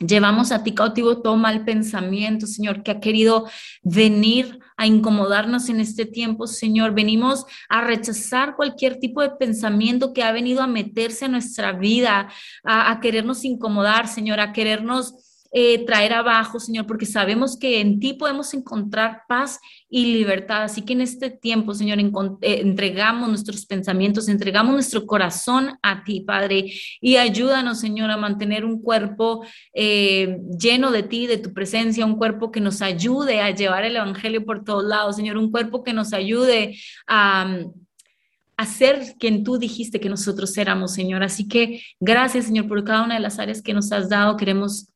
Llevamos a ti cautivo todo mal pensamiento, Señor, que ha querido venir a incomodarnos en este tiempo, Señor. Venimos a rechazar cualquier tipo de pensamiento que ha venido a meterse a nuestra vida, a, a querernos incomodar, Señor, a querernos eh, traer abajo, Señor, porque sabemos que en ti podemos encontrar paz y libertad. Así que en este tiempo, Señor, eh, entregamos nuestros pensamientos, entregamos nuestro corazón a ti, Padre, y ayúdanos, Señor, a mantener un cuerpo eh, lleno de ti, de tu presencia, un cuerpo que nos ayude a llevar el Evangelio por todos lados, Señor, un cuerpo que nos ayude a a ser quien tú dijiste que nosotros éramos, Señor. Así que gracias, Señor, por cada una de las áreas que nos has dado. Queremos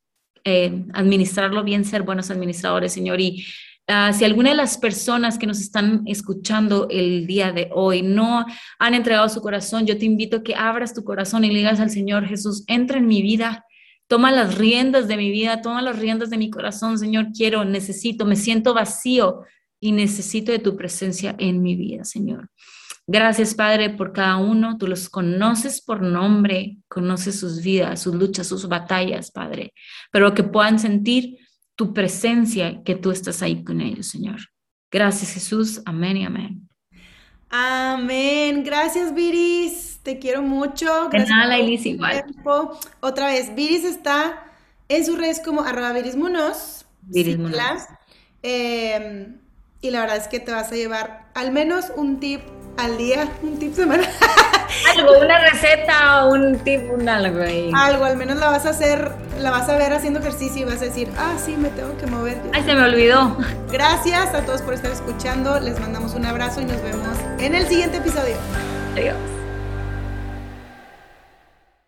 eh, administrarlo bien, ser buenos administradores, Señor. Y ah, si alguna de las personas que nos están escuchando el día de hoy no han entregado su corazón, yo te invito a que abras tu corazón y le digas al Señor Jesús, entra en mi vida. Toma las riendas de mi vida, toma las riendas de mi corazón, Señor. Quiero, necesito, me siento vacío y necesito de tu presencia en mi vida, Señor. Gracias, Padre, por cada uno. Tú los conoces por nombre, conoces sus vidas, sus luchas, sus batallas, Padre, pero que puedan sentir tu presencia, que tú estás ahí con ellos, Señor. Gracias, Jesús. Amén y amén. Amén. Gracias, Viris. Te quiero mucho. Gracias De nada, igual. Otra vez, Viris está en sus redes como arroba Viris Munoz. Viris Munoz. Em, y la verdad es que te vas a llevar al menos un tip al día, un tip semanal. algo, una receta, un tip, un algo ahí. Algo, al menos la vas a hacer, la vas a ver haciendo ejercicio y vas a decir, ah, sí, me tengo que mover. Ay, se me olvidó. Gracias a todos por estar escuchando, les mandamos un abrazo y nos vemos en el siguiente episodio. Adiós.